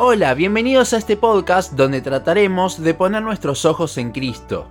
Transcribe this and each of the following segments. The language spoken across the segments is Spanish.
Hola, bienvenidos a este podcast donde trataremos de poner nuestros ojos en Cristo.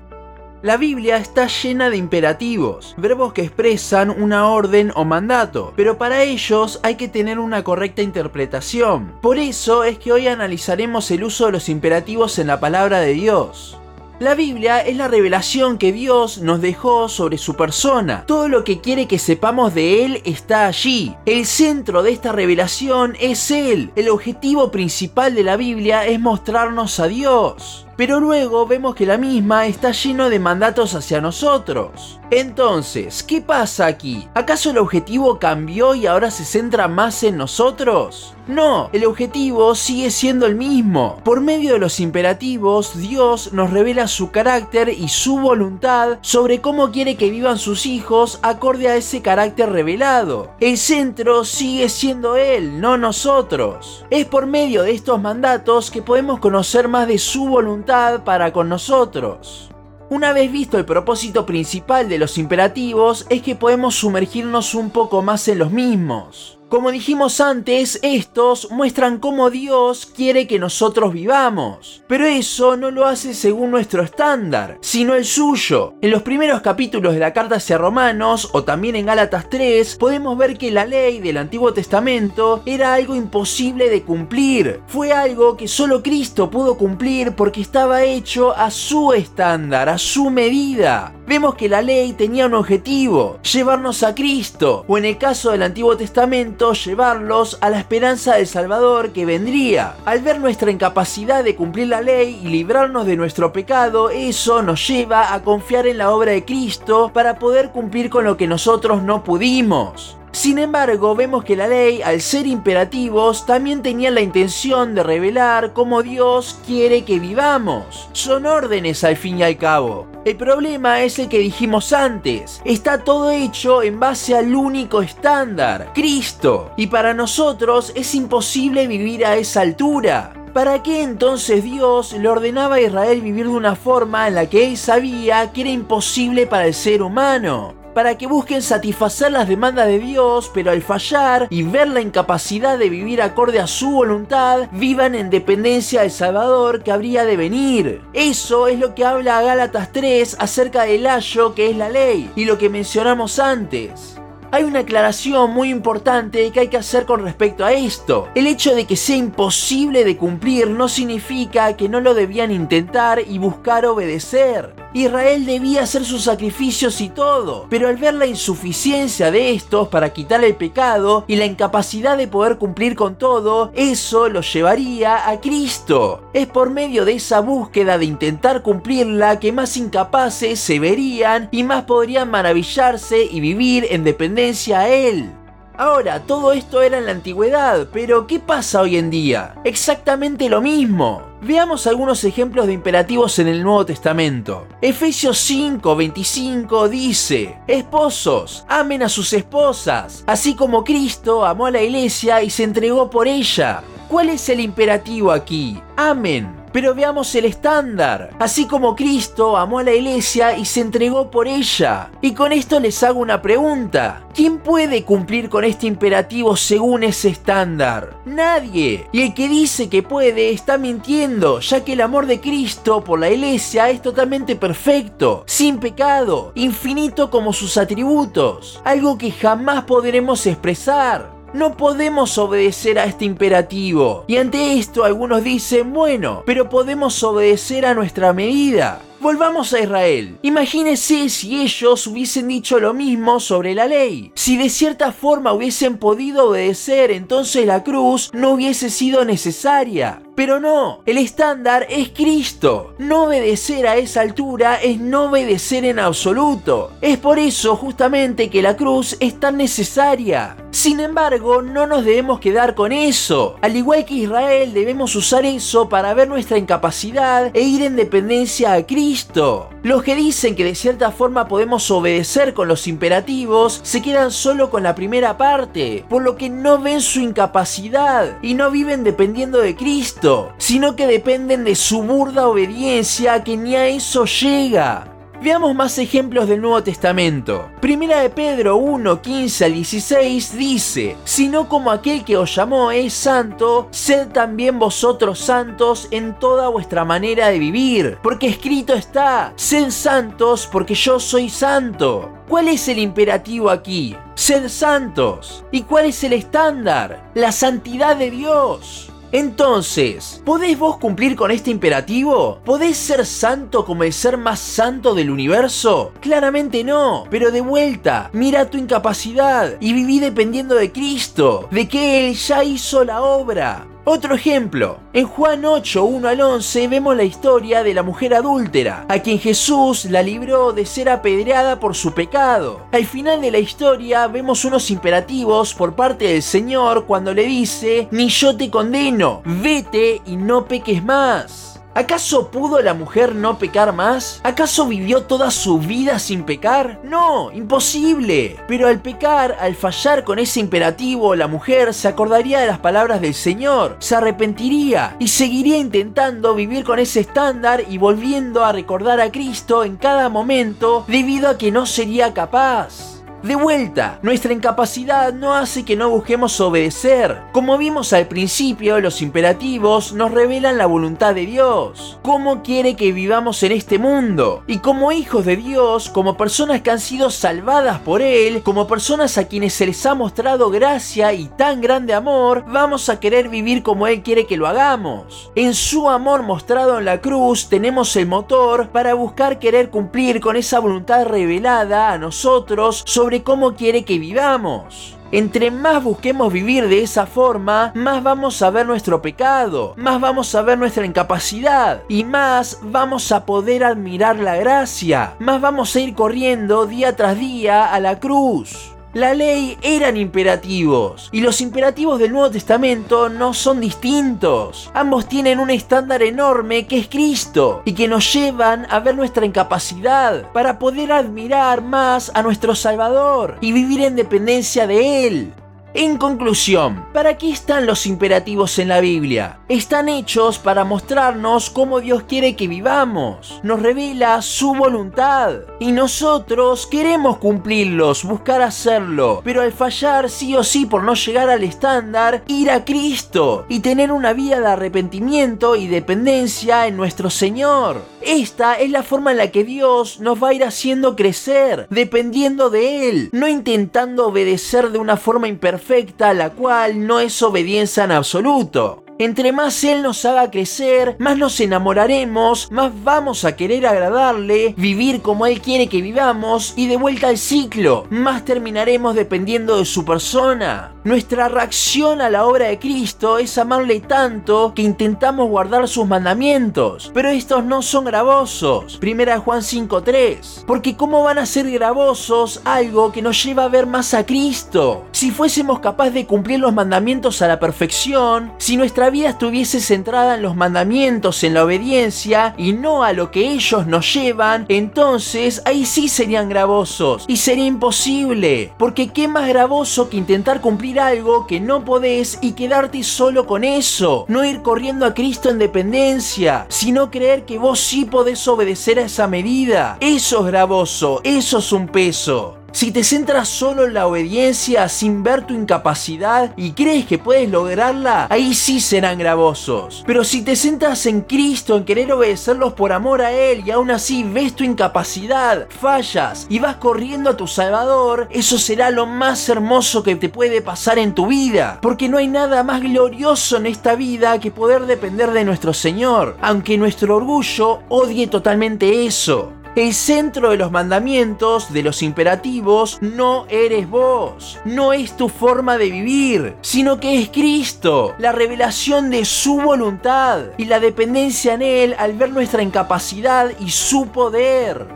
La Biblia está llena de imperativos, verbos que expresan una orden o mandato, pero para ellos hay que tener una correcta interpretación. Por eso es que hoy analizaremos el uso de los imperativos en la palabra de Dios. La Biblia es la revelación que Dios nos dejó sobre su persona. Todo lo que quiere que sepamos de Él está allí. El centro de esta revelación es Él. El objetivo principal de la Biblia es mostrarnos a Dios pero luego vemos que la misma está lleno de mandatos hacia nosotros. Entonces, ¿qué pasa aquí? ¿Acaso el objetivo cambió y ahora se centra más en nosotros? No, el objetivo sigue siendo el mismo. Por medio de los imperativos, Dios nos revela su carácter y su voluntad sobre cómo quiere que vivan sus hijos acorde a ese carácter revelado. El centro sigue siendo Él, no nosotros. Es por medio de estos mandatos que podemos conocer más de su voluntad para con nosotros. Una vez visto el propósito principal de los imperativos es que podemos sumergirnos un poco más en los mismos. Como dijimos antes, estos muestran cómo Dios quiere que nosotros vivamos, pero eso no lo hace según nuestro estándar, sino el suyo. En los primeros capítulos de la carta hacia Romanos, o también en Gálatas 3, podemos ver que la ley del Antiguo Testamento era algo imposible de cumplir. Fue algo que solo Cristo pudo cumplir porque estaba hecho a su estándar, a su medida. Vemos que la ley tenía un objetivo, llevarnos a Cristo, o en el caso del Antiguo Testamento, llevarlos a la esperanza del Salvador que vendría. Al ver nuestra incapacidad de cumplir la ley y librarnos de nuestro pecado, eso nos lleva a confiar en la obra de Cristo para poder cumplir con lo que nosotros no pudimos. Sin embargo, vemos que la ley, al ser imperativos, también tenía la intención de revelar cómo Dios quiere que vivamos. Son órdenes al fin y al cabo. El problema es el que dijimos antes. Está todo hecho en base al único estándar, Cristo. Y para nosotros es imposible vivir a esa altura. ¿Para qué entonces Dios le ordenaba a Israel vivir de una forma en la que él sabía que era imposible para el ser humano? Para que busquen satisfacer las demandas de Dios, pero al fallar y ver la incapacidad de vivir acorde a su voluntad, vivan en dependencia del Salvador que habría de venir. Eso es lo que habla Gálatas 3 acerca del ayo que es la ley y lo que mencionamos antes. Hay una aclaración muy importante que hay que hacer con respecto a esto. El hecho de que sea imposible de cumplir no significa que no lo debían intentar y buscar obedecer. Israel debía hacer sus sacrificios y todo, pero al ver la insuficiencia de estos para quitar el pecado y la incapacidad de poder cumplir con todo, eso los llevaría a Cristo. Es por medio de esa búsqueda de intentar cumplirla que más incapaces se verían y más podrían maravillarse y vivir en dependencia a Él. Ahora, todo esto era en la antigüedad, pero ¿qué pasa hoy en día? Exactamente lo mismo. Veamos algunos ejemplos de imperativos en el Nuevo Testamento. Efesios 5:25 dice, Esposos, amen a sus esposas, así como Cristo amó a la iglesia y se entregó por ella. ¿Cuál es el imperativo aquí? Amen. Pero veamos el estándar. Así como Cristo amó a la iglesia y se entregó por ella. Y con esto les hago una pregunta. ¿Quién puede cumplir con este imperativo según ese estándar? Nadie. Y el que dice que puede está mintiendo, ya que el amor de Cristo por la iglesia es totalmente perfecto, sin pecado, infinito como sus atributos, algo que jamás podremos expresar. No podemos obedecer a este imperativo. Y ante esto algunos dicen, bueno, pero podemos obedecer a nuestra medida. Volvamos a Israel. Imagínense si ellos hubiesen dicho lo mismo sobre la ley. Si de cierta forma hubiesen podido obedecer, entonces la cruz no hubiese sido necesaria. Pero no, el estándar es Cristo. No obedecer a esa altura es no obedecer en absoluto. Es por eso justamente que la cruz es tan necesaria. Sin embargo, no nos debemos quedar con eso. Al igual que Israel, debemos usar eso para ver nuestra incapacidad e ir en dependencia a Cristo. Los que dicen que de cierta forma podemos obedecer con los imperativos se quedan solo con la primera parte, por lo que no ven su incapacidad y no viven dependiendo de Cristo, sino que dependen de su burda obediencia que ni a eso llega. Veamos más ejemplos del Nuevo Testamento. Primera de Pedro 1, 15 al 16 dice, sino como aquel que os llamó es santo, sed también vosotros santos en toda vuestra manera de vivir, porque escrito está, sed santos porque yo soy santo. ¿Cuál es el imperativo aquí? Sed santos. ¿Y cuál es el estándar? La santidad de Dios. Entonces, ¿podés vos cumplir con este imperativo? ¿Podés ser santo como el ser más santo del universo? Claramente no, pero de vuelta, mira tu incapacidad y viví dependiendo de Cristo, de que Él ya hizo la obra. Otro ejemplo, en Juan 8, 1 al 11 vemos la historia de la mujer adúltera, a quien Jesús la libró de ser apedreada por su pecado. Al final de la historia vemos unos imperativos por parte del Señor cuando le dice, ni yo te condeno, vete y no peques más. ¿Acaso pudo la mujer no pecar más? ¿Acaso vivió toda su vida sin pecar? No, imposible. Pero al pecar, al fallar con ese imperativo, la mujer se acordaría de las palabras del Señor, se arrepentiría y seguiría intentando vivir con ese estándar y volviendo a recordar a Cristo en cada momento debido a que no sería capaz. De vuelta, nuestra incapacidad no hace que no busquemos obedecer. Como vimos al principio, los imperativos nos revelan la voluntad de Dios. Cómo quiere que vivamos en este mundo. Y como hijos de Dios, como personas que han sido salvadas por Él, como personas a quienes se les ha mostrado gracia y tan grande amor, vamos a querer vivir como Él quiere que lo hagamos. En su amor mostrado en la cruz tenemos el motor para buscar querer cumplir con esa voluntad revelada a nosotros sobre cómo quiere que vivamos. Entre más busquemos vivir de esa forma, más vamos a ver nuestro pecado, más vamos a ver nuestra incapacidad y más vamos a poder admirar la gracia, más vamos a ir corriendo día tras día a la cruz. La ley eran imperativos y los imperativos del Nuevo Testamento no son distintos. Ambos tienen un estándar enorme que es Cristo y que nos llevan a ver nuestra incapacidad para poder admirar más a nuestro Salvador y vivir en dependencia de Él. En conclusión, ¿para qué están los imperativos en la Biblia? Están hechos para mostrarnos cómo Dios quiere que vivamos. Nos revela su voluntad. Y nosotros queremos cumplirlos, buscar hacerlo. Pero al fallar sí o sí por no llegar al estándar, ir a Cristo y tener una vida de arrepentimiento y dependencia en nuestro Señor. Esta es la forma en la que Dios nos va a ir haciendo crecer, dependiendo de Él, no intentando obedecer de una forma imperfecta la cual no es obediencia en absoluto. Entre más Él nos haga crecer, más nos enamoraremos, más vamos a querer agradarle, vivir como Él quiere que vivamos y de vuelta al ciclo, más terminaremos dependiendo de su persona. Nuestra reacción a la obra de Cristo es amarle tanto que intentamos guardar sus mandamientos, pero estos no son gravosos. Primera Juan 5.3. Porque ¿cómo van a ser gravosos algo que nos lleva a ver más a Cristo? Si fuésemos capaces de cumplir los mandamientos a la perfección, si nuestra vida estuviese centrada en los mandamientos, en la obediencia y no a lo que ellos nos llevan, entonces ahí sí serían gravosos y sería imposible. Porque ¿qué más gravoso que intentar cumplir algo que no podés y quedarte solo con eso. No ir corriendo a Cristo en dependencia, sino creer que vos sí podés obedecer a esa medida. Eso es gravoso, eso es un peso. Si te centras solo en la obediencia sin ver tu incapacidad y crees que puedes lograrla, ahí sí serán gravosos. Pero si te centras en Cristo, en querer obedecerlos por amor a Él y aún así ves tu incapacidad, fallas y vas corriendo a tu Salvador, eso será lo más hermoso que te puede pasar en tu vida. Porque no hay nada más glorioso en esta vida que poder depender de nuestro Señor, aunque nuestro orgullo odie totalmente eso. El centro de los mandamientos, de los imperativos, no eres vos, no es tu forma de vivir, sino que es Cristo, la revelación de su voluntad y la dependencia en Él al ver nuestra incapacidad y su poder.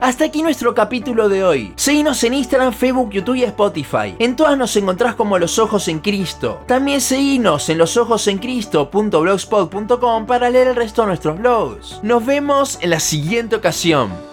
Hasta aquí nuestro capítulo de hoy. Seguinos en Instagram, Facebook, YouTube y Spotify. En todas nos encontrás como Los Ojos en Cristo. También seguinos en losojosencristo.blogspot.com para leer el resto de nuestros blogs. Nos vemos en la siguiente ocasión.